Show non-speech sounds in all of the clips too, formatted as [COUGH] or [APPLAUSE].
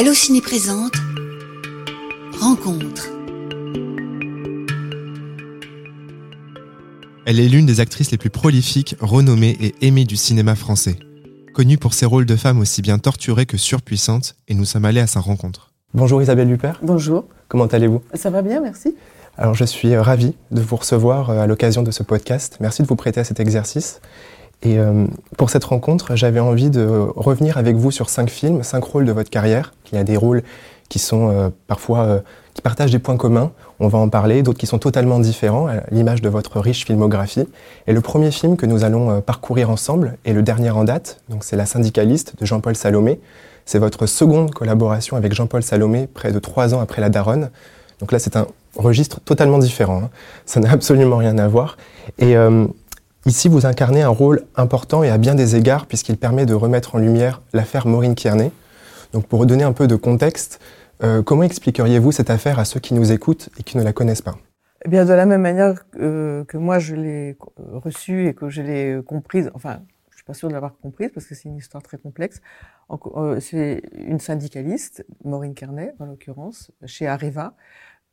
Allociné présente Rencontre. Elle est l'une des actrices les plus prolifiques, renommées et aimées du cinéma français. Connue pour ses rôles de femme aussi bien torturées que surpuissantes, et nous sommes allés à sa rencontre. Bonjour Isabelle Huppert. Bonjour. Comment allez-vous? Ça va bien, merci. Alors je suis ravi de vous recevoir euh, à l'occasion de ce podcast. Merci de vous prêter à cet exercice. Et euh, pour cette rencontre, j'avais envie de revenir avec vous sur cinq films, cinq rôles de votre carrière. Il y a des rôles qui sont euh, parfois qui partagent des points communs. On va en parler. D'autres qui sont totalement différents, à l'image de votre riche filmographie. Et le premier film que nous allons parcourir ensemble est le dernier en date. Donc c'est La syndicaliste de Jean-Paul Salomé. C'est votre seconde collaboration avec Jean-Paul Salomé, près de trois ans après La Daronne. Donc là, c'est un registre totalement différent. Hein. Ça n'a [LAUGHS] absolument rien à voir. Et euh, ici, vous incarnez un rôle important et à bien des égards, puisqu'il permet de remettre en lumière l'affaire Maureen Kearney. Donc pour redonner un peu de contexte, euh, comment expliqueriez-vous cette affaire à ceux qui nous écoutent et qui ne la connaissent pas? Eh bien, de la même manière que, que moi je l'ai reçue et que je l'ai comprise, enfin, je suis pas sûre de l'avoir comprise parce que c'est une histoire très complexe. Euh, c'est une syndicaliste, Maureen Kearney en l'occurrence, chez Areva,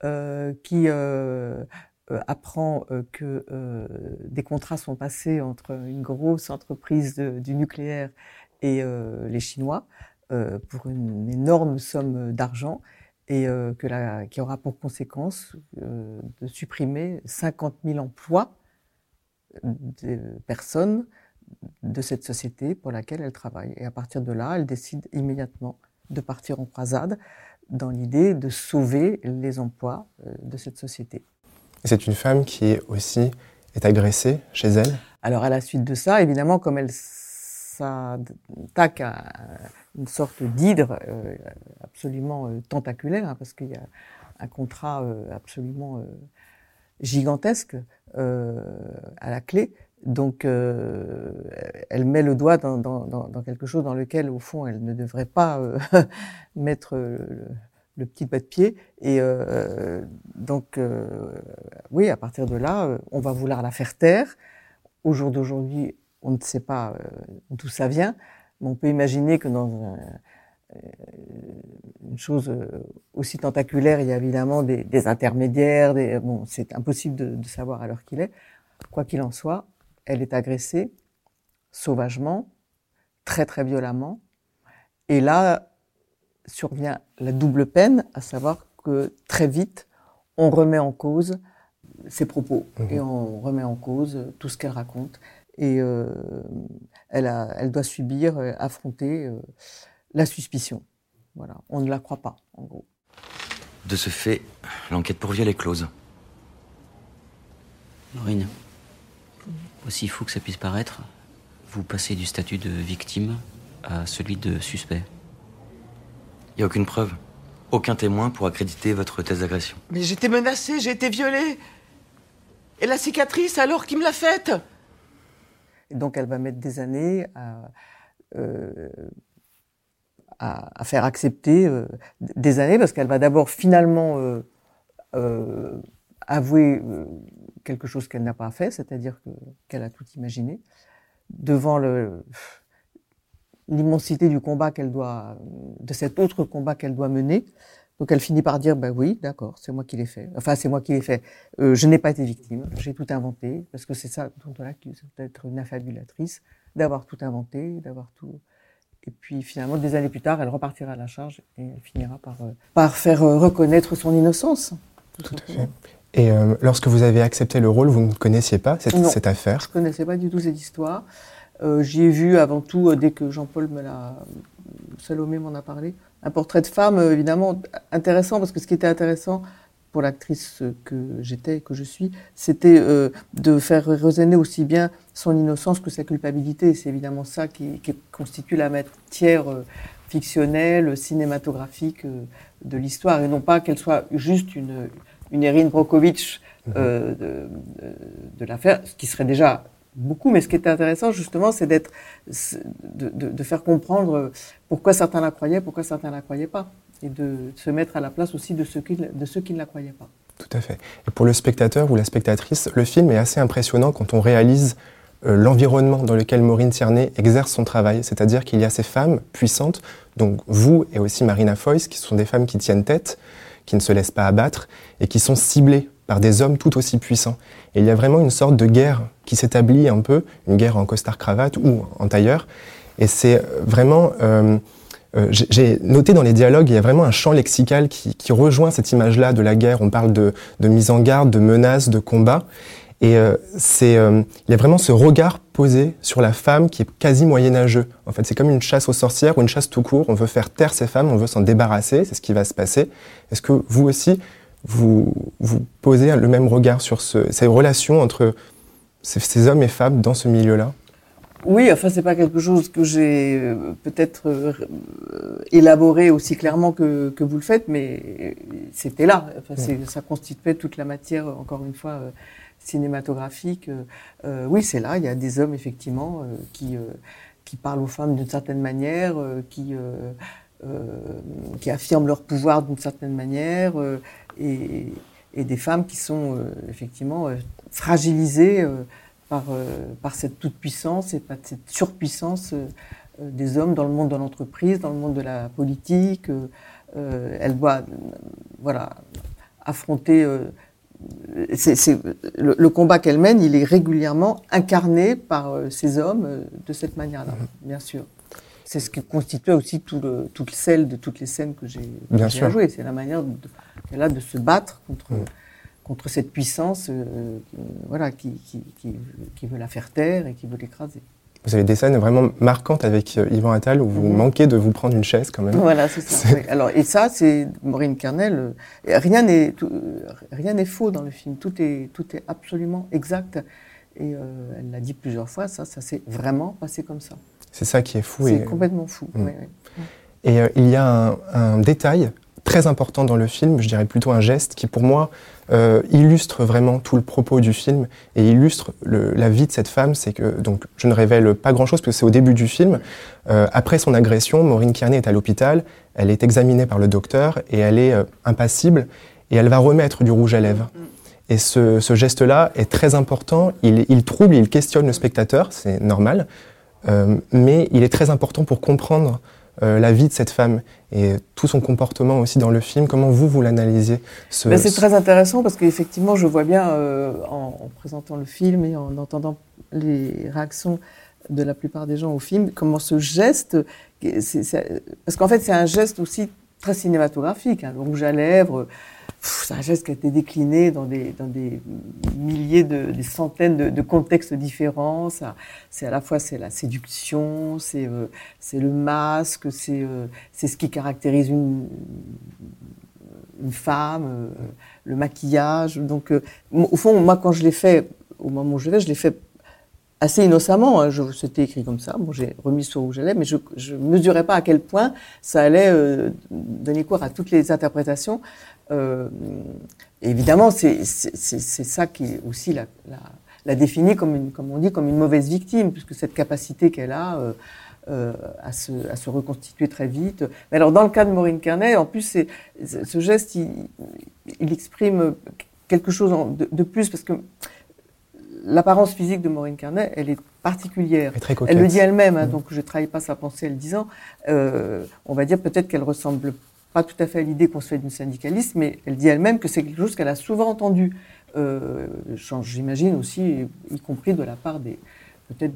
euh, qui euh, euh, apprend que des contrats sont passés entre une grosse entreprise du nucléaire et les Chinois pour une énorme somme d'argent et que la, qui aura pour conséquence de supprimer 50 000 emplois de personnes de cette société pour laquelle elle travaille. Et à partir de là, elle décide immédiatement de partir en croisade dans l'idée de sauver les emplois euh, de cette société. C'est une femme qui aussi est agressée chez elle. Alors à la suite de ça, évidemment, comme elle s'attaque à une sorte d'hydre euh, absolument euh, tentaculaire, hein, parce qu'il y a un contrat absolument gigantesque à la clé, donc, elle met le doigt dans, quelque chose dans lequel, au fond, elle ne devrait pas [LAUGHS] mettre le, petit pas de pied. Et euh, donc, euh, oui, à partir de là, euh, on va vouloir la faire taire. Au jour d'aujourd'hui, on ne sait pas d'où ça vient, mais on peut imaginer que dans une chose aussi tentaculaire, il y a évidemment des, intermédiaires. Des, bon, c'est impossible de, de savoir à l'heure qu'il est. Quoi qu'il en soit, elle est agressée sauvagement, très très violemment. Et là, survient la double peine, à savoir que très vite, on remet en cause ses propos mhm. et on remet en cause tout ce qu'elle raconte. Et euh, elle, a, elle doit subir, euh, affronter euh, la suspicion. Voilà, on ne la croit pas, en gros. De ce fait, l'enquête pour viol est close. Maureen, aussi fou que ça puisse paraître, vous passez du statut de victime à celui de suspect. Il n'y a aucune preuve. Aucun témoin pour accréditer votre thèse d'agression. Mais j'étais menacée, j'ai été violée. Et la cicatrice, alors, qui me l'a faite? Donc elle va mettre des années à, euh, à, faire accepter euh, des années, parce qu'elle va d'abord finalement euh, avouer quelque chose qu'elle n'a pas fait, c'est-à-dire qu'elle a tout imaginé, devant le l'immensité du combat qu'elle doit, de cet autre combat qu'elle doit mener. Donc elle finit par dire, ben oui, d'accord, c'est moi qui l'ai fait. Enfin, c'est moi qui l'ai fait. Euh, je n'ai pas été victime, j'ai tout inventé, parce que c'est ça dont on accuse d'être une affabulatrice, d'avoir tout inventé, d'avoir tout. Et puis finalement, des années plus tard, elle repartira à la charge et elle finira par, euh, par faire euh, reconnaître son innocence. Tout, à fait. Et lorsque vous avez accepté le rôle, vous ne connaissiez pas cette, cette affaire Je ne connaissais pas du tout cette histoire. Euh, J'y ai vu avant tout, euh, dès que Jean-Paul me l'a, Salomé m'en a parlé, un portrait de femme euh, évidemment intéressant parce que ce qui était intéressant pour l'actrice que j'étais et que je suis, c'était de faire résonner aussi bien son innocence que sa culpabilité. C'est évidemment ça qui, qui, constitue la matière fictionnelle, cinématographique de l'histoire, et non pas qu'elle soit juste une, une Erin Brockovich mmh. de, de, de l'affaire, ce qui serait déjà beaucoup, mais ce qui est intéressant justement, c'est d'être, de, faire comprendre pourquoi certains la croyaient, pourquoi certains la croyaient pas, et de se mettre à la place aussi de ceux qui, de ceux qui ne la croyaient pas. Tout à fait. Et pour le spectateur ou la spectatrice, le film est assez impressionnant quand on réalise euh, l'environnement dans lequel Maureen Tierney exerce son travail, c'est-à-dire qu'il y a ces femmes puissantes, donc vous et aussi Marina Foïs, qui sont des femmes qui tiennent tête, qui ne se laissent pas abattre et qui sont ciblées par des hommes tout aussi puissants. Et il y a vraiment une sorte de guerre qui s'établit un peu, une guerre en costard-cravate ou en tailleur. Et c'est vraiment... Euh, euh, j'ai noté dans les dialogues, il y a vraiment un champ lexical qui, qui rejoint cette image-là de la guerre. On parle de, de, mise en garde, de menaces, de combat. Et euh, c'est, euh, il y a vraiment ce regard posé sur la femme qui est quasi moyenâgeux. En fait, c'est comme une chasse aux sorcières ou une chasse tout court. On veut faire taire ces femmes, on veut s'en débarrasser. C'est ce qui va se passer. Est-ce que vous aussi, vous, vous posez le même regard sur ce, ces relations entre ces, ces hommes et femmes dans ce milieu-là? Oui, enfin, c'est pas quelque chose que j'ai euh, peut-être euh, élaboré aussi clairement que, que, vous le faites, mais c'était là. Enfin, ça constituait toute la matière, encore une fois, euh, cinématographique. Euh, oui, c'est là. Il y a des hommes, effectivement, qui, qui parlent aux femmes d'une certaine manière, qui, qui affirment leur pouvoir d'une certaine manière, et, et, des femmes qui sont, effectivement, fragilisées par, euh, par cette toute-puissance et par cette surpuissance euh, des hommes dans le monde de l'entreprise, dans le monde de la politique. Euh, elle doit voilà, affronter. c'est le, le, combat qu'elle mène, il est régulièrement incarné par ces hommes de cette manière-là, mm-hmm. bien sûr. C'est ce qui constitue aussi tout le, tout le sel de toutes les scènes que j'ai jouées. C'est la manière qu'elle a de se battre contre. Mm contre cette puissance euh, euh, voilà, qui, qui, qui, qui, veut la faire taire et qui veut l'écraser. Vous avez des scènes vraiment marquantes avec euh, Yvan Attal où vous mmh. manquez de vous prendre une chaise quand même. Voilà, c'est ça. [LAUGHS] Alors, et ça, c'est Maureen Kernel. rien n'est rien n'est faux dans le film. Tout est tout est absolument exact. Et euh, elle l'a dit plusieurs fois. Ça, ça s'est vraiment passé comme ça. C'est ça qui est fou. C'est complètement fou. Mmh. Oui, oui. Et euh, il y a un, un détail très important dans le film, je dirais plutôt un geste qui pour moi euh, illustre vraiment tout le propos du film et illustre le, la vie de cette femme. C'est que donc je ne révèle pas grand-chose parce que c'est au début du film. Euh, après son agression, Maureen Kearney est à l'hôpital. Elle est examinée par le docteur et elle est impassible et elle va remettre du rouge à lèvres. Et ce, ce geste-là est très important. Il, il, trouble, il questionne le spectateur, c'est normal, mais il est très important pour comprendre euh, la vie de cette femme et tout son comportement aussi dans le film. Comment vous, vous l'analysez ce, ben C'est très intéressant parce qu'effectivement, je vois bien euh, en, en, présentant le film et en entendant les réactions de la plupart des gens au film, comment ce geste, c est, c est, parce qu'en fait c'est un geste aussi très cinématographique, hein, le rouge à lèvres, c'est un geste qui a été décliné dans des, dans des milliers, de, des centaines de, contextes différents. C'est à la fois la séduction, c'est euh, le masque, c'est euh, ce qui caractérise une, une femme, euh, le maquillage. Donc, euh, au fond, moi, quand je l'ai fait, au moment où je l'ai fait, je l'ai fait assez innocemment. Hein, C'était écrit comme ça. Bon, j'ai remis sur où j'allais, mais je ne mesurais pas à quel point ça allait euh, donner cours à toutes les interprétations. Euh, évidemment, c'est ça qui aussi la, la, la, définit comme, une, comme on dit, comme une mauvaise victime, puisque cette capacité qu'elle a euh, euh, à, se, à se reconstituer très vite. Mais alors, dans le cas de Maureen Carnet, en plus, ce geste, il, il, exprime quelque chose de, de plus, parce que l'apparence physique de Maureen Carnet, elle est particulière. Elle, est elle le dit elle-même, hein, mmh. donc je ne trahis pas sa pensée en le disant. Euh, on va dire peut-être qu'elle ressemble pas tout à fait à l'idée qu'on se fait d'une syndicaliste, mais elle dit elle-même que c'est quelque chose qu'elle a souvent entendu. Euh, J'imagine aussi, y compris de la part des peut-être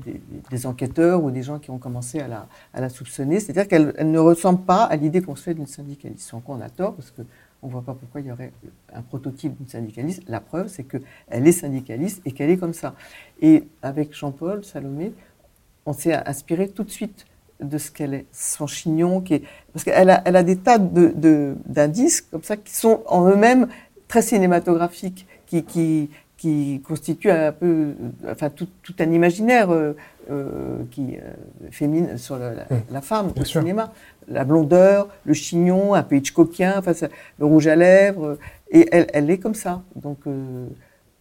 des, enquêteurs ou des gens qui ont commencé à la, à la soupçonner. C'est-à-dire qu'elle ne ressemble pas à l'idée qu'on se fait d'une syndicaliste. Sans quoi on a tort, parce que on ne voit pas pourquoi il y aurait un prototype d'une syndicaliste. La preuve, c'est qu'elle est syndicaliste et qu'elle est comme ça. Et avec Jean-Paul, Salomé, on s'est inspiré tout de suite de ce qu'elle est, son chignon, qui est, parce qu'elle a, elle a des tas d'indices comme ça qui sont en eux-mêmes très cinématographiques, qui, qui, qui constituent un peu, enfin tout, tout un imaginaire euh, euh, qui euh, féminin sur la, la, la femme au cinéma la blondeur, le chignon, un peu Hitchcockien, enfin, ça, le rouge à lèvres. Et elle, elle est comme ça. Donc, euh,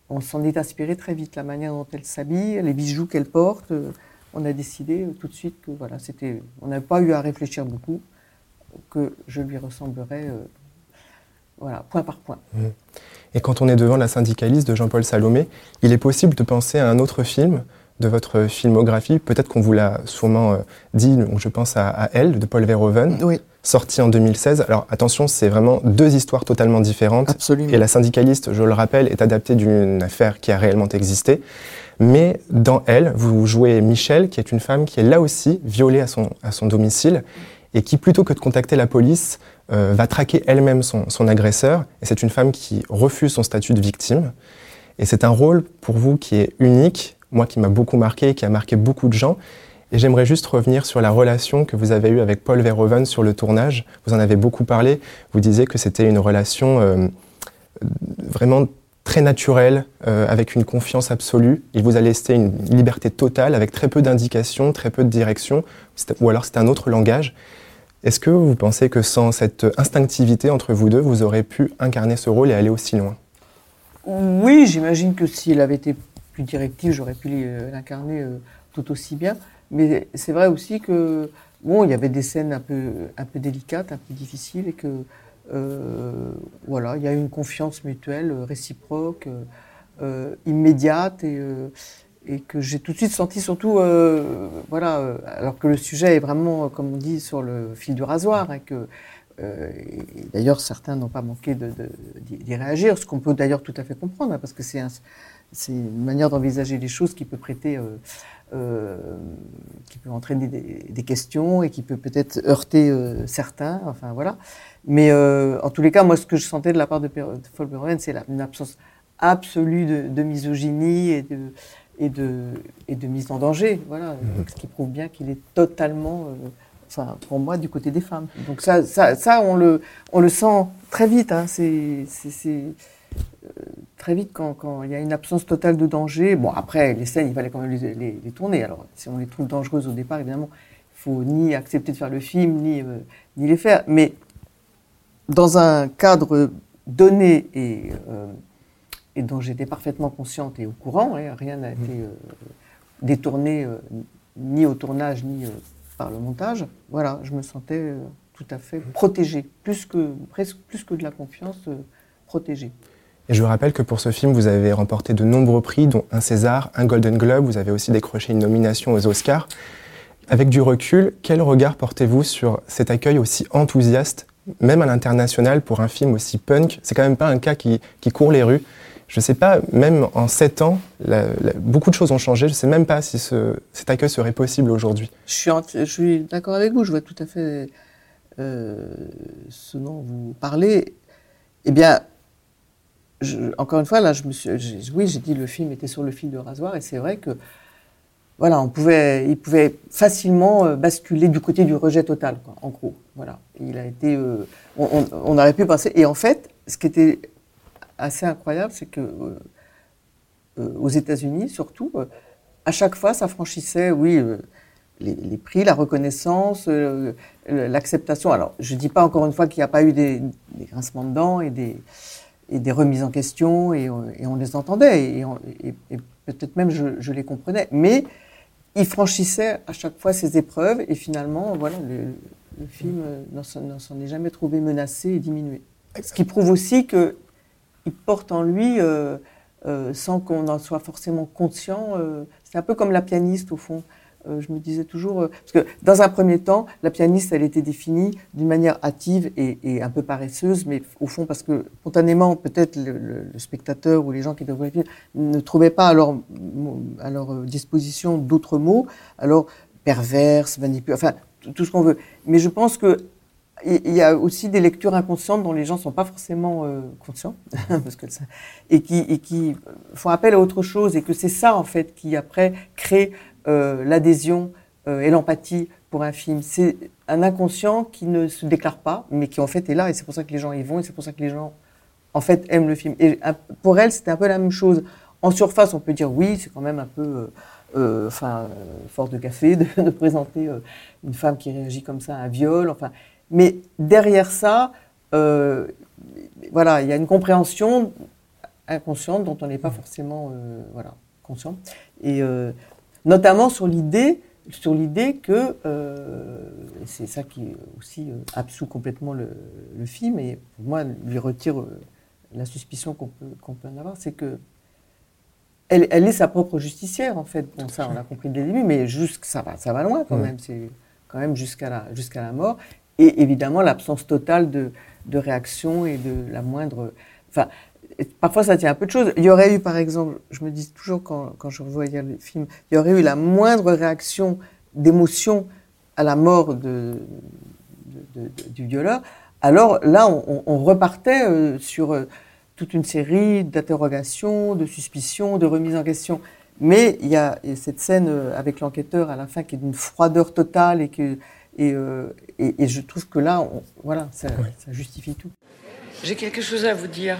on s'en est inspiré très vite. La manière dont elle s'habille, les bijoux qu'elle porte, euh, on a décidé tout de suite que voilà, c'était. On n'a pas eu à réfléchir beaucoup, que je lui ressemblerais, euh, voilà, point par point. Mmh. Et quand on est devant la syndicaliste de Jean-Paul Salomé, il est possible de penser à un autre film de votre filmographie? Peut-être qu'on vous l'a sûrement euh, dit, je pense à, Elle de Paul Verhoeven, Oui, sorti en 2016. Alors attention, c'est vraiment deux histoires totalement différentes. absolument. Et La syndicaliste, je le rappelle, est adaptée d'une affaire qui a réellement existé. Mais dans Elle, vous jouez Michel, qui est une femme qui est là aussi violée à son, à son domicile et qui, plutôt que de contacter la police, euh, va traquer elle-même son, son agresseur. Et c'est une femme qui refuse son statut de victime. Et c'est un rôle pour vous qui est unique, moi qui m'a beaucoup marqué, qui a marqué beaucoup de gens. Et j'aimerais juste revenir sur la relation que vous avez eue avec Paul Verhoeven sur le tournage. Vous en avez beaucoup parlé. Vous disiez que c'était une relation euh, vraiment très naturelle, euh, avec une confiance absolue. Il vous a laissé une liberté totale, avec très peu d'indications, très peu de direction, ou alors c'est un autre langage. Est-ce que vous pensez que sans cette instinctivité entre vous deux, vous aurez pu incarner ce rôle et aller aussi loin? Oui, j'imagine que s'il avait été plus directif, j'aurais pu euh, l'incarner euh, tout aussi bien. Mais c'est vrai aussi que bon, il y avait des scènes un peu, un peu délicates, un peu difficiles, et que voilà, il y a une confiance mutuelle, euh, réciproque, euh, euh, immédiate, et, euh, que j'ai tout de suite senti surtout, euh, voilà, euh, alors que le sujet est vraiment, euh, comme on dit, sur le fil du rasoir, et que euh, d'ailleurs, certains n'ont pas manqué d'y réagir, ce qu'on peut d'ailleurs tout à fait comprendre, hein, parce que c'est un- c'est une manière d'envisager les choses qui peut prêter, euh, euh, qui peut entraîner des, des questions et qui peut peut-être heurter euh, certains. Enfin voilà. Mais euh, en tous les cas, moi, ce que je sentais de la part de, de Paul c'est une absence absolue de, de misogynie et de, et, de, et de mise en danger. Voilà. Donc, ce qui prouve bien qu'il est totalement, euh, enfin, pour moi, du côté des femmes. Donc ça, ça, ça on, le, on le sent très vite. Hein. C'est, euh, très vite quand, quand il y a une absence totale de danger. Bon, après, les scènes, il fallait quand même les, les- les tourner. Alors, si on les trouve dangereuses au départ, évidemment, il faut ni accepter de faire le film, ni, euh, ni les faire. Mais dans un cadre donné et, euh, et dont j'étais parfaitement consciente et au courant, hein, rien n'a été euh, détourné ni au tournage ni par le montage. Voilà, je me sentais tout à fait protégée, plus que, presque plus que de la confiance, protégée. Et je vous rappelle que pour ce film, vous avez remporté de nombreux prix, dont un César, un Golden Globe. Vous avez aussi décroché une nomination aux Oscars. Avec du recul, quel regard portez-vous sur cet accueil aussi enthousiaste, même à l'international, pour un film aussi punk? C'est quand même pas un cas qui, qui court les rues. Je ne sais pas, même en sept ans, beaucoup de choses ont changé. Je ne sais même pas si ce- cet accueil serait possible aujourd'hui. Je suis, enti- je suis d'accord avec vous, je vois tout à fait euh, ce dont vous parlez. Eh bien, encore une fois, là, je me suis, oui, j'ai dit le film était sur le fil de rasoir, et c'est vrai que, voilà, on pouvait, il pouvait facilement euh, basculer du côté du rejet total, en gros. Voilà, il a été, euh, on, aurait pu penser, et en fait, ce qui était assez incroyable, c'est que euh, aux États-Unis, surtout, à chaque fois, ça franchissait, oui, les, prix, la reconnaissance, l'acceptation. Alors, je dis pas encore une fois qu'il n'y a pas eu des, des grincements de dents et des, et des remises en question, et, on- les entendait, et, peut-être même je, les comprenais, mais ils franchissaient à chaque fois ces épreuves, et finalement, voilà, le, film euh, n'en s'en- est jamais trouvé menacé et diminué. Ce qui prouve aussi que il porte en lui, euh, euh, sans qu'on en soit forcément conscient, c'est un peu comme la pianiste au fond. Euh, je me disais toujours, euh, parce que dans un premier temps, la pianiste, elle était définie d'une manière hâtive et, un peu paresseuse, mais au fond, parce que spontanément, peut-être le, spectateur ou les gens qui devaient le film ne trouvaient pas à leur, à leur euh, disposition d'autres mots, alors perverse, manipulative, enfin tout- ce qu'on veut. Mais je pense que il y a aussi des lectures inconscientes dont les gens sont pas forcément conscients, [LAUGHS] parce que et qui font appel à autre chose, et que c'est ça en fait qui après crée euh, l'adhésion euh, et l'empathie pour un film. C'est un inconscient qui ne se déclare pas, mais qui en fait est là, et c'est pour ça que les gens y vont, et c'est pour ça que les gens en fait aiment le film. Et pour elle, c'était un peu la même chose. En surface, on peut dire oui, c'est quand même un peu, euh, euh, enfin, fort de café de, [LAUGHS] présenter une femme qui réagit comme ça à un viol. Enfin, mais derrière ça, voilà, il y a une compréhension inconsciente dont on n'est pas forcément, voilà, conscient. Et notamment sur l'idée, sur l'idée que euh, c'est ça qui aussi euh, absout complètement le, le film et pour moi lui retire euh, la suspicion qu'on peut, qu'on peut en avoir, c'est que elle, elle est sa propre justicière, en fait. Bon, ça, on l'a compris dès le début, mais ça, va, ça va loin quand même. C'est quand même jusqu'à la, jusqu'à la mort. Et évidemment, l'absence totale de, de réaction et de la moindre. Enfin, et parfois, ça tient à peu de choses. Il y aurait eu, par exemple, je me dis toujours quand, quand je revoyais le film, il y aurait eu la moindre réaction d'émotion à la mort de, de- de- du violeur. Alors là, on, on- on repartait euh, sur euh, toute une série d'interrogations, de suspicions, de remises en question. Mais il y a et cette scène euh, avec l'enquêteur à la fin qui est d'une froideur totale et que et, euh, et, et je trouve que là, on- voilà, ça, ça justifie tout. J'ai quelque chose à vous dire.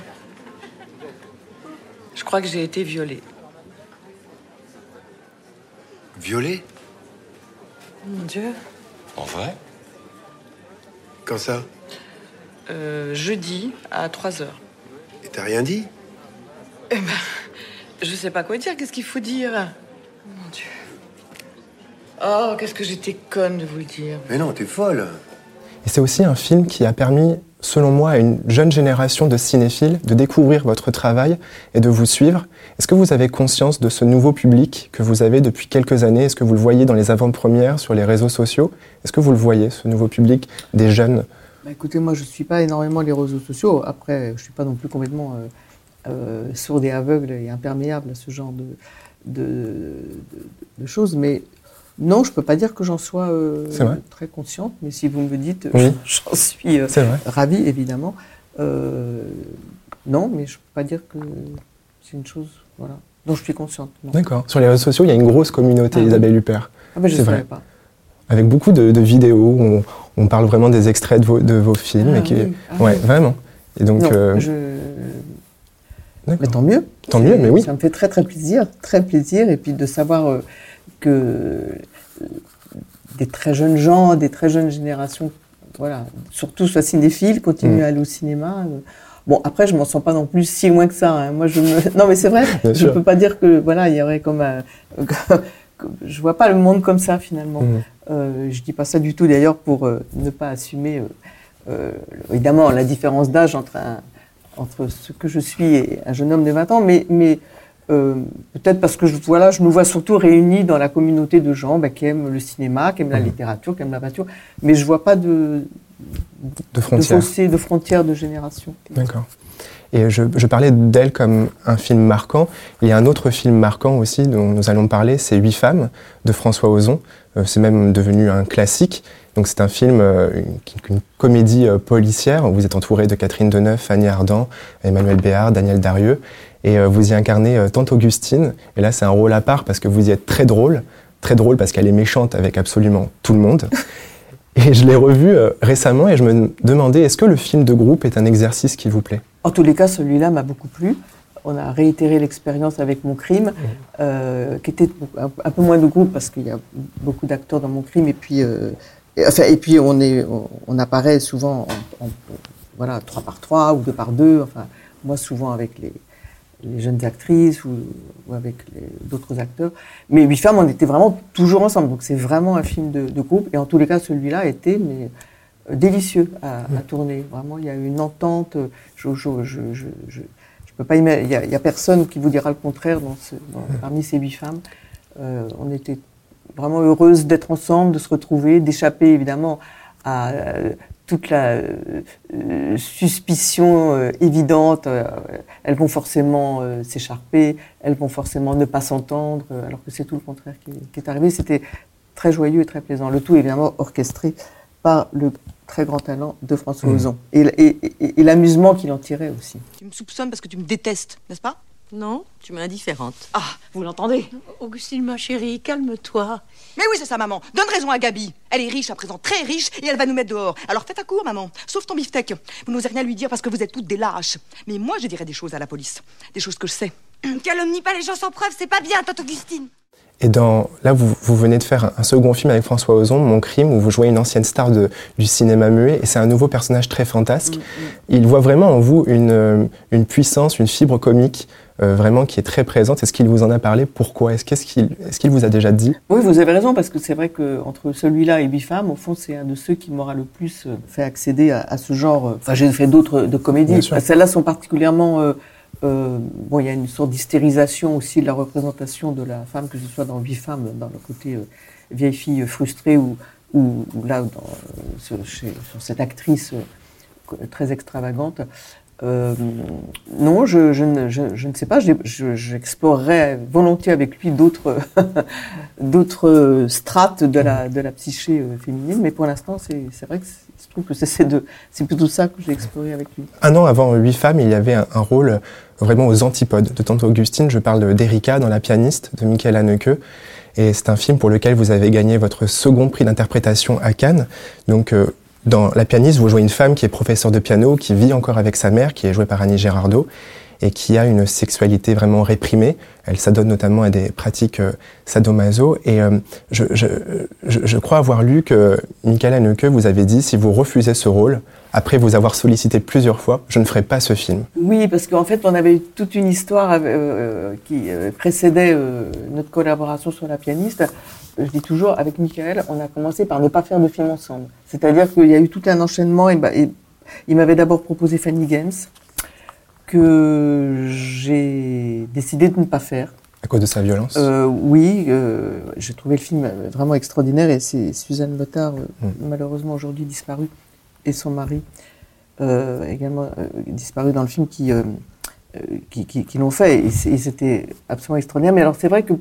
Je crois que j'ai été violée. Violée? Mon Dieu. En vrai? Quand ça? Euh, jeudi à 3 heures. Et t'as rien dit? Je sais pas quoi dire, qu'est-ce qu'il faut dire? Mon Dieu. Oh, qu'est-ce que j'étais conne de vous le dire. Mais non, t'es folle. Et c'est aussi un film qui a permis, selon moi, à une jeune génération de cinéphiles de découvrir votre travail et de vous suivre. Est-ce que vous avez conscience de ce nouveau public que vous avez depuis quelques années? Est-ce que vous le voyez dans les avant-premières, sur les réseaux sociaux? Est-ce que vous le voyez, ce nouveau public des jeunes? Bah, écoutez, moi, je ne suis pas énormément les réseaux sociaux. Après, je ne suis pas non plus complètement euh, euh, sourde et aveugle et imperméable à ce genre de, choses. Mais non, je ne peux pas dire que j'en sois euh, très consciente. Mais si vous me dites, Oui. [LAUGHS] j'en suis euh, ravie, évidemment. Euh, non, mais je ne peux pas dire que c'est une chose voilà, dont je suis consciente. D'accord. Sur les réseaux sociaux, il y a une grosse communauté, Ah oui. Isabelle Huppert, Ah, ben, je ne savais pas. avec beaucoup de, de vidéos où on, on parle vraiment des extraits de vos, de vos films. Ah et qui, oui, ah ouais, vraiment. Et donc, Non, euh, je... d'accord. Mais tant mieux. Tant mieux, mais oui. Ça me fait très très plaisir, très plaisir, et puis de savoir euh, que euh, des très jeunes gens, des très jeunes générations, voilà, surtout soient cinéphiles, continuent Mm. à aller au cinéma. euh. Bon, après, je m'en sens pas non plus si loin que ça. hein. Moi, je me... [LAUGHS] non, mais c'est vrai. Bien je sûr. peux pas dire que voilà, il y aurait comme un... [LAUGHS] je vois pas le monde comme ça finalement. Mhm. Euh, je dis pas ça du tout d'ailleurs pour euh, ne pas assumer euh, euh, évidemment la différence d'âge entre un, entre ce que je suis et un jeune homme de 20 ans, mais, mais euh, peut-être parce que je, voilà, je nous vois surtout réunis dans la communauté de gens bah, qui aiment le cinéma, qui aiment la Mhm. littérature, qui aiment la peinture, mais je vois pas de, de de frontières. fossé, de frontières de génération. D'accord. Et je, je parlais d'elle comme un film marquant. Il y a un autre film marquant aussi dont nous allons parler, c'est Huit femmes de François Ozon. Euh, c'est même devenu un classique. Donc c'est un film, euh, une, une comédie euh, policière. Vous êtes entouré de Catherine Deneuve, Fanny Ardant, Emmanuel Béard, Daniel Darieux. Et euh, vous y incarnez euh, Tante Augustine. Et là c'est un rôle à part parce que vous y êtes très drôle. Très drôle parce qu'elle est méchante avec absolument tout le monde. [LAUGHS] Et je l'ai revu euh, récemment et je me demandais, est-ce que le film de groupe est un exercice qui vous plaît? En tous les cas, celui-là m'a beaucoup plu. On a réitéré l'expérience avec Mon Crime, euh, qui était un, un peu moins de groupe parce qu'il y a beaucoup d'acteurs dans Mon Crime. Et puis, euh, et, enfin, et puis on, est, on, on apparaît souvent en, en- voilà, 3 par 3 ou 2 par 2. Enfin, moi, souvent avec les, les jeunes actrices ou, ou avec d'autres acteurs. Mais Huit femmes, on était vraiment toujours ensemble. Donc c'est vraiment un film de, de groupe. Et en tous les cas, celui-là était mais, euh, délicieux à, à tourner. Vraiment, il y a une entente. euh, Je, je, je, je, peux pas il y, a, il y a personne qui vous dira le contraire dans ce, dans- parmi ces huit femmes. Euh, on était vraiment heureuses d'être ensemble, de se retrouver, d'échapper évidemment à euh, toute la euh, euh, suspicion euh, évidente. euh, elles vont forcément s'écharper, elles vont forcément ne pas s'entendre, alors que c'est tout le contraire qui, qui est arrivé. C'était très joyeux et très plaisant. Le tout évidemment orchestré par le très grand talent de François Mmh. Ozon et, et- et- et l'amusement qu'il en tirait aussi. Tu me soupçonnes parce que tu me détestes, n'est-ce pas? Non, tu m'es indifférente. Ah, vous l'entendez Augustine, ma chérie, calme-toi. Mais oui, c'est ça, maman. Donne raison à Gabi. Elle est riche à présent, très riche, et elle va nous mettre dehors. Alors faites à court, maman. Sauf ton beefsteak. Vous n'osez rien lui dire parce que vous êtes toutes des lâches. Mais moi, je dirais des choses à la police. Des choses que je sais. [CLEARS THROAT] Calomnie pas les gens sans preuve, c'est pas bien, tante Augustine. Et dans, là, vous, vous venez de faire un, second film avec François Ozon, Mon crime, où vous jouez une ancienne star de- du cinéma muet, et c'est un nouveau personnage très fantasque. Il voit vraiment en vous une, euh, une puissance, une fibre comique, euh, vraiment qui est très présente. Est-ce qu'il vous en a parlé Pourquoi Est-ce qu'est-ce qu'il est vous a déjà dit? Oui, vous avez raison, parce que c'est vrai que entre celui-là et femmes, au fond, c'est un de ceux qui m'aura le plus euh, fait accéder à, à ce genre. euh, Enfin, j'ai fait d'autres de comédies. Celles-là sont particulièrement euh, Euh, bon, il y a une sorte d'hystérisation aussi de la représentation de la femme, que ce soit dans femme, dans le côté vieille fille frustrée, ou, ou, là, dans, sur, chez, sur, cette actrice très extravagante. Euh, non, je, ne, sais pas. J'explorerais volontiers avec lui [LAUGHS] d'autres strates de la, de psyché euh, féminine, mais pour l'instant, c'est vrai que je trouve que c'est plutôt ça que j'ai exploré avec lui. Un an avant Huit femmes, il y avait un, rôle vraiment aux antipodes de Tante Augustine. Je parle d'Erika dans La pianiste de Michael Haneke. Et c'est un film pour lequel vous avez gagné votre second prix d'interprétation à Cannes. Euh, dans La pianiste, vous jouez une femme qui est professeure de piano, qui vit encore avec sa mère, qui est jouée par Annie Girardot, et qui a une sexualité vraiment réprimée. Elle s'adonne notamment à des pratiques euh, sadomaso. Et euh, je, crois avoir lu que Michael Haneke vous avait dit, si vous refusez ce rôle, après vous avoir sollicité plusieurs fois, je ne ferai pas ce film. Oui, parce qu'en fait, on avait eu toute une histoire euh, qui précédait notre collaboration sur La pianiste je dis toujours, avec Michael, on a commencé par ne pas faire de film ensemble. C'est-à-dire qu'il y a eu tout un enchaînement. Et, bah, et il m'avait d'abord proposé Fanny Games, que j'ai décidé de ne pas faire. À cause de sa violence? Euh, Oui, euh, j'ai trouvé le film vraiment extraordinaire et c'est Suzanne Lothar, euh, mm. malheureusement aujourd'hui disparue, et son mari, euh, également disparu dans le film, qui, qui, qui, qui l'ont fait. Et c'était absolument extraordinaire. Mais alors c'est vrai que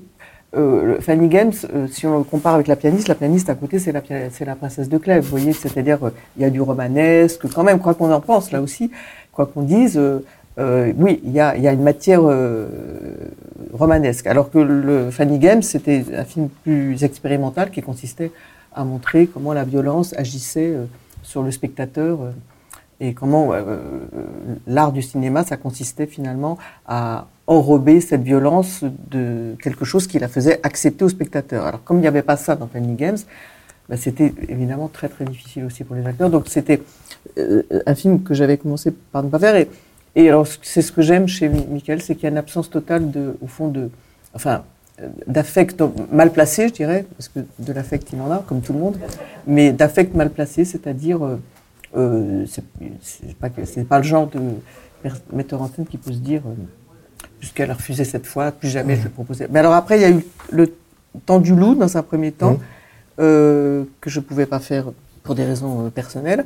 euh, Fanny Games, euh, si on le compare avec la pianiste, la pianiste à côté, c'est la, princesse de Clèves. Vous voyez, c'est-à-dire, euh, il y a du romanesque, quand même, quoi qu'on en pense, là aussi, quoi qu'on dise, oui, il y a, y a, une matière romanesque. Alors que le Fanny Games, c'était un film plus expérimental qui consistait à montrer comment la violence agissait sur le spectateur et comment l'art du cinéma, ça consistait finalement à enrober cette violence de quelque chose qui la faisait accepter au spectateur. Alors comme il n'y avait pas ça dans Fanny Games, bah, c'était évidemment très très difficile aussi pour les acteurs. Donc c'était euh, un film que j'avais commencé par ne pas faire. Et, alors c'est ce que j'aime chez Michael, c'est qu'il y a une absence totale de, au fond de, enfin, d'affect mal placé, je dirais, parce que de l'affect il en a, comme tout le monde, mais d'affect mal placé, c'est-à-dire, euh, euh, c'est pas, pas le genre de metteur en scène qui peut se dire euh, puisqu'elle a refusé cette fois, plus jamais je le proposais. Mais alors après, il y a eu le temps du loup dans un premier temps, mmh. euh, que je ne pouvais pas faire pour des raisons euh, personnelles.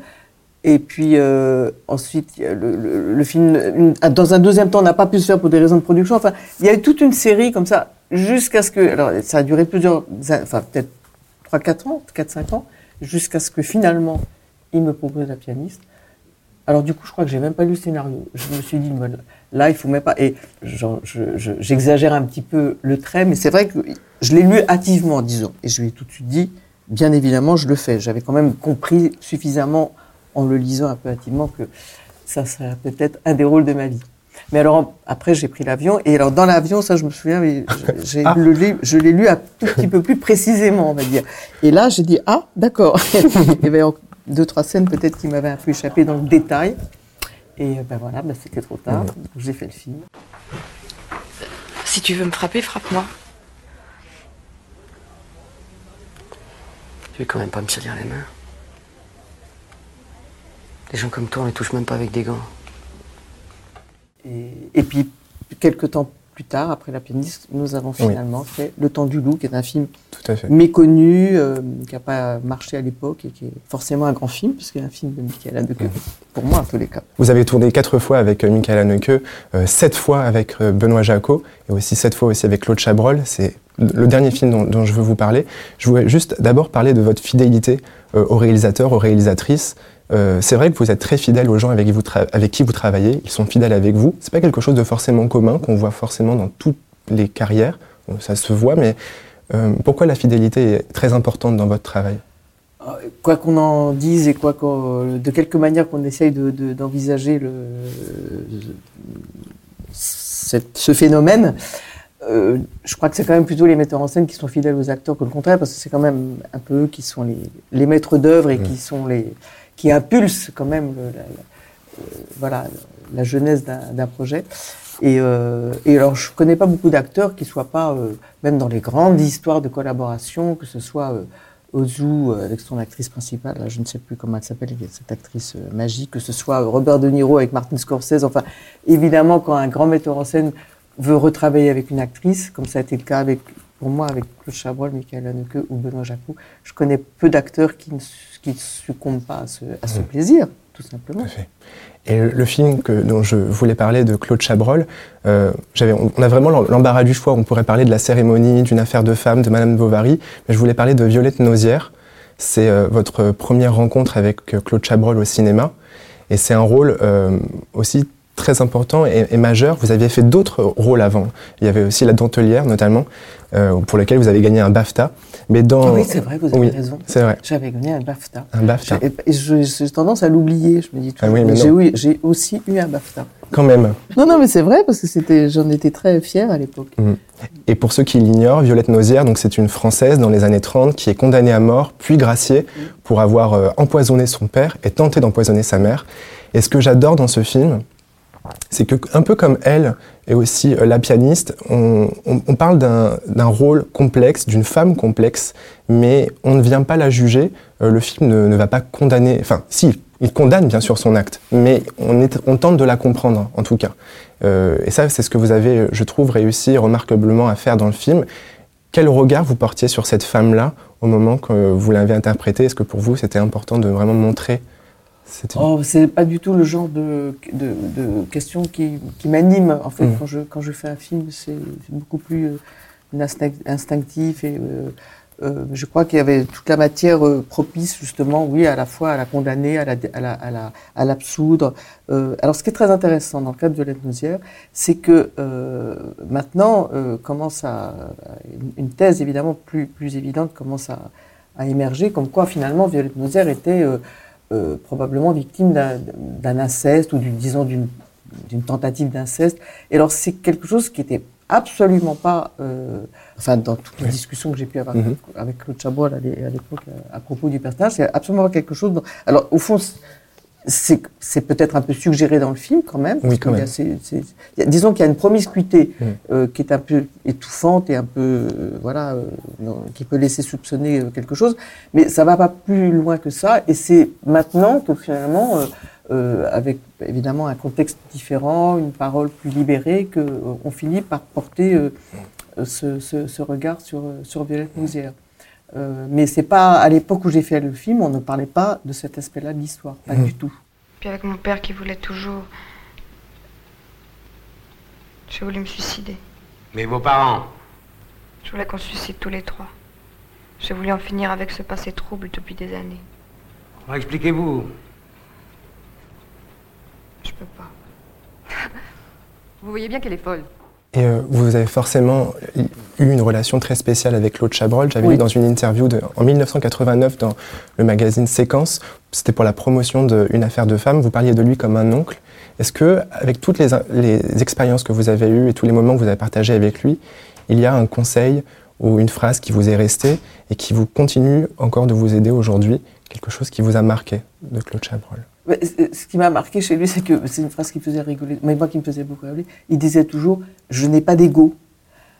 Et puis euh, ensuite, le, le, le, film, une, dans un deuxième temps, on n'a pas pu se faire pour des raisons de production. Enfin, il y a eu toute une série comme ça, jusqu'à ce que, alors ça a duré plusieurs, enfin peut-être 3-4 ans, 4-5 ans, jusqu'à ce que finalement, il me propose la pianiste. Alors du coup, je crois que j'ai même pas lu le scénario. Je me suis dit, là, il faut même pas. Et j'exagère je, je, un petit peu le trait, mais c'est vrai que je l'ai lu hâtivement, disons. Et je lui ai tout de suite dit, bien évidemment, je le fais. J'avais quand même compris suffisamment en le lisant un peu hâtivement que ça serait peut-être un des rôles de ma vie. Mais alors après, j'ai pris l'avion. Et alors dans l'avion, ça, je me souviens, [LAUGHS] j'ai ah. le, je l'ai lu un tout petit peu plus précisément, on va dire. Et là, j'ai dit ah, d'accord. [LAUGHS] et bien, deux, trois scènes peut-être qui m'avaient un peu échappé dans le détail. Et ben voilà, ben c'était trop tard. Mmh. J'ai fait le film. Si tu veux me frapper, frappe-moi. Tu veux quand même pas me salir les mains. Des gens comme toi, on les touche même pas avec des gants. Et, et puis, quelques temps plus tard, après La pianiste, nous avons finalement oui. fait Le temps du loup, qui est un film méconnu, euh, qui n'a pas marché à l'époque et qui est forcément un grand film, puisque c'est un film de Michael Haneke, mmh. pour moi en tous les cas. Vous avez tourné quatre fois avec euh, Michael Haneke, euh, sept fois avec Benoît Jacot, et aussi sept fois aussi avec Claude Chabrol. C'est le dernier film dont, dont, je veux vous parler. Je voulais juste d'abord parler de votre fidélité euh, aux réalisateurs, aux réalisatrices. Euh, c'est vrai que vous êtes très fidèle aux gens avec qui vous, avec qui vous travaillez, ils sont fidèles avec vous. C'est pas quelque chose de forcément commun qu'on voit forcément dans toutes les carrières, ça se voit, mais pourquoi la fidélité est très importante dans votre travail? Quoi qu'on en dise et quoi qu de quelque manière qu'on essaye d'envisager de, ce phénomène, euh, je crois que c'est quand même plutôt les metteurs en scène qui sont fidèles aux acteurs que le contraire, parce que c'est quand même un peu eux qui sont les, les maîtres d'œuvre et mmh. qui sont les qui impulsent quand même le, la, la, euh, voilà la jeunesse d'un projet. Et, euh, et, alors je connais pas beaucoup d'acteurs qui soient pas euh, même dans les grandes histoires de collaboration, que ce soit euh, Ozu euh, avec son actrice principale, là, je ne sais plus comment elle s'appelle, cette actrice magique, que ce soit Robert De Niro avec Martin Scorsese. Enfin, évidemment, quand un grand metteur en scène veut retravailler avec une actrice, comme ça a été le cas avec, pour moi avec Claude Chabrol, Michael Haneke ou Benoît Jacou, je connais peu d'acteurs qui ne qui succombent pas à ce, à ce Mm. plaisir, tout simplement. Et le, film que, dont je voulais parler de Claude Chabrol, euh, on, a vraiment l'em- l'embarras du choix. On pourrait parler de la cérémonie, d'une affaire de femme, de Madame Bovary, mais je voulais parler de Violette Nausière. C'est euh, votre première rencontre avec euh, Claude Chabrol au cinéma, et c'est un rôle euh, aussi très important et, et majeur. Vous aviez fait d'autres rôles avant. Il y avait aussi La Dentelière, notamment, euh, pour lequel vous avez gagné un BAFTA. Mais dans... Ah oui, c'est vrai, vous avez Oui, raison. C'est vrai. J'avais gagné un BAFTA. Un BAFTA. J'ai- tendance à l'oublier, je me dis Ah toujours. oui, mais j'ai aussi eu un BAFTA. Quand même. Non, non, mais c'est vrai, parce que c'était, j'en étais très fière à l'époque. Mhm. Et pour ceux qui l'ignorent, Violette Nausière, donc c'est une Française dans les années 30 qui est condamnée à mort, puis graciée pour avoir euh, empoisonné son père et tenté d'empoisonner sa mère. Et ce que j'adore dans ce film, c'est que un peu comme elle et aussi euh, la pianiste, on, parle d'un d'un rôle complexe, d'une femme complexe, mais on ne vient pas la juger. Euh, le film ne, ne va pas condamner, enfin si, il condamne bien sûr son acte, mais on, est- on tente de la comprendre en tout cas. Euh, et ça, c'est ce que vous avez, je trouve, réussi remarquablement à faire dans le film. Quel regard vous portiez sur cette femme-là au moment que vous l'avez interprétée? Est-ce que pour vous, c'était important de vraiment montrer cette... Oh, c'est pas du tout le genre de, de, de question qui, qui m'anime. En fait, Mhm. quand, je, quand je fais un film, c'est beaucoup plus euh, instinct- instinctif. Et, euh, euh, je crois qu'il y avait toute la matière euh, propice, justement, oui, à la fois à la condamner, à la, à la, à la, à l'absoudre. Euh, alors, ce qui est très intéressant dans le cas de Violette Nausière, c'est que euh, maintenant euh, commence à une, une thèse évidemment plus, plus évidente commence à, à émerger, comme quoi finalement Violette Nausière était euh, probablement victime d'un inceste ou d'une, disons d'une tentative d'inceste. Et alors c'est quelque chose qui était absolument pas, euh, enfin dans toutes les discussions que j'ai pu avoir Mhm. avec Claude Chabrol à l'é- à l'époque euh, à propos du personnage, c'est absolument pas quelque chose. dont- alors au fond, c'est- peut-être un peu suggéré dans le film quand même. Oui, parce quand a même. a- disons qu'il y a une promiscuité Mhm. euh, qui est un peu étouffante et un peu, euh, voilà, euh, qui peut laisser soupçonner euh, quelque chose. Mais ça va pas plus loin que ça. Et c'est maintenant que finalement, euh, euh, avec évidemment un contexte différent, une parole plus libérée, que on finit par porter ce, ce- ce regard sur, sur Violette Mousière. Euh, mais c'est pas à l'époque où j'ai fait le film, on ne parlait pas de cet aspect-là de l'histoire, pas Mhm. du tout. Puis avec mon père qui voulait toujours. J'ai voulu me suicider. Mais vos parents? Je voulais qu'on se suicide tous les trois. J'ai voulu en finir avec ce passé trouble depuis des années. Alors, Expliquez-vous. Je peux pas. Vous voyez bien qu'elle est folle. Et euh, vous avez forcément eu une relation très spéciale avec Claude Chabrol. J'avais Oui. lu dans une interview de, en 1989 dans le magazine Séquence, c'était pour la promotion d'une affaire de femme, vous parliez de lui comme un oncle. Est-ce que, avec toutes les, les expériences que vous avez eues et tous les moments que vous avez partagés avec lui, il y a un conseil ou une phrase qui vous est restée et qui vous continue encore de vous aider aujourd'hui, quelque chose qui vous a marqué de Claude Chabrol? Ce qui m'a marqué chez lui, c'est que c'est une phrase qui me faisait rigoler, mais moi qui me faisait beaucoup rigoler. Il disait toujours Je n'ai pas d'ego.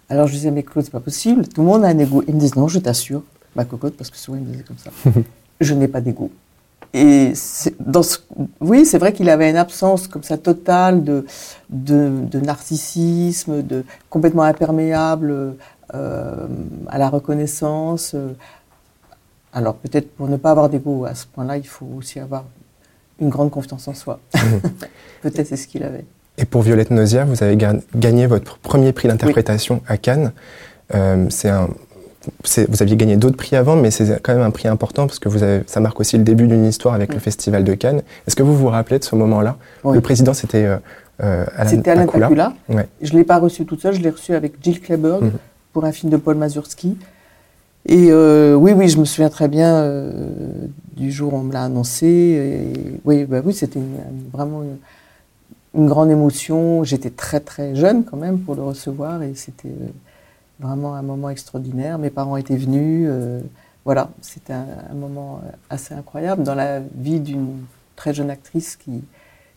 Alors je disais Mais Claude, c'est pas possible, tout le monde a un ego. Il me disait Non, je t'assure, ma cocotte, parce que souvent il me disait comme ça [LAUGHS] Je n'ai pas d'ego. Et c'est- dans ce- oui, c'est vrai qu'il avait une absence comme ça totale de, de, de narcissisme, de complètement imperméable euh, à la reconnaissance. euh. Alors peut-être pour ne pas avoir d'ego à ce point-là, il faut aussi avoir une grande confiance en soi. [LAUGHS] peut-être c'est ce qu'il avait. Et pour Violette Nausière, vous avez ga- gagné votre premier prix d'interprétation à Cannes. Euh, c'est un, vous aviez gagné d'autres prix avant, mais c'est quand même un prix important parce que vous avez, ça marque aussi le début d'une histoire avec le Festival de Cannes. Est-ce que vous vous rappelez de ce moment-là? Oui. Le président, c'était euh, euh, Alain Pakula. Ouais. Je ne l'ai pas reçu toute seule, je l'ai reçu avec Jill Kleberg Mhm. pour un film de Paul Mazursky. Et euh, oui, oui, je me souviens très bien euh, du jour où on me l'a annoncé. Et oui, bah oui, c'était vraiment une, une grande émotion. J'étais très très jeune quand même pour le recevoir et c'était euh, vraiment un moment extraordinaire. Mes parents étaient venus. euh, voilà, c'était un, un moment assez incroyable dans la vie d'une très jeune actrice qui,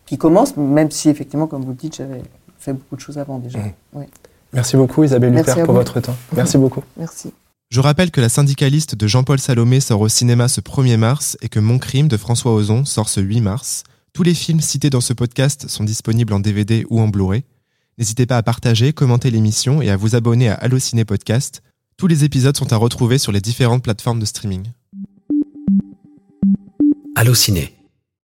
qui commence, même si effectivement, comme vous le dites, j'avais fait beaucoup de choses avant déjà. Mhm. Oui. Merci beaucoup Isabelle Merci Huppert pour vous. votre temps. Merci beaucoup. Merci. Je rappelle que La syndicaliste de Jean-Paul Salomé sort au cinéma ce 1er mars et que Mon crime de François Ozon sort ce 8 mars. Tous les films cités dans ce podcast sont disponibles en DVD ou en Blu-ray. N'hésitez pas à partager, commenter l'émission et à vous abonner à Allociné Podcast. Tous les épisodes sont à retrouver sur les différentes plateformes de streaming. Allociné,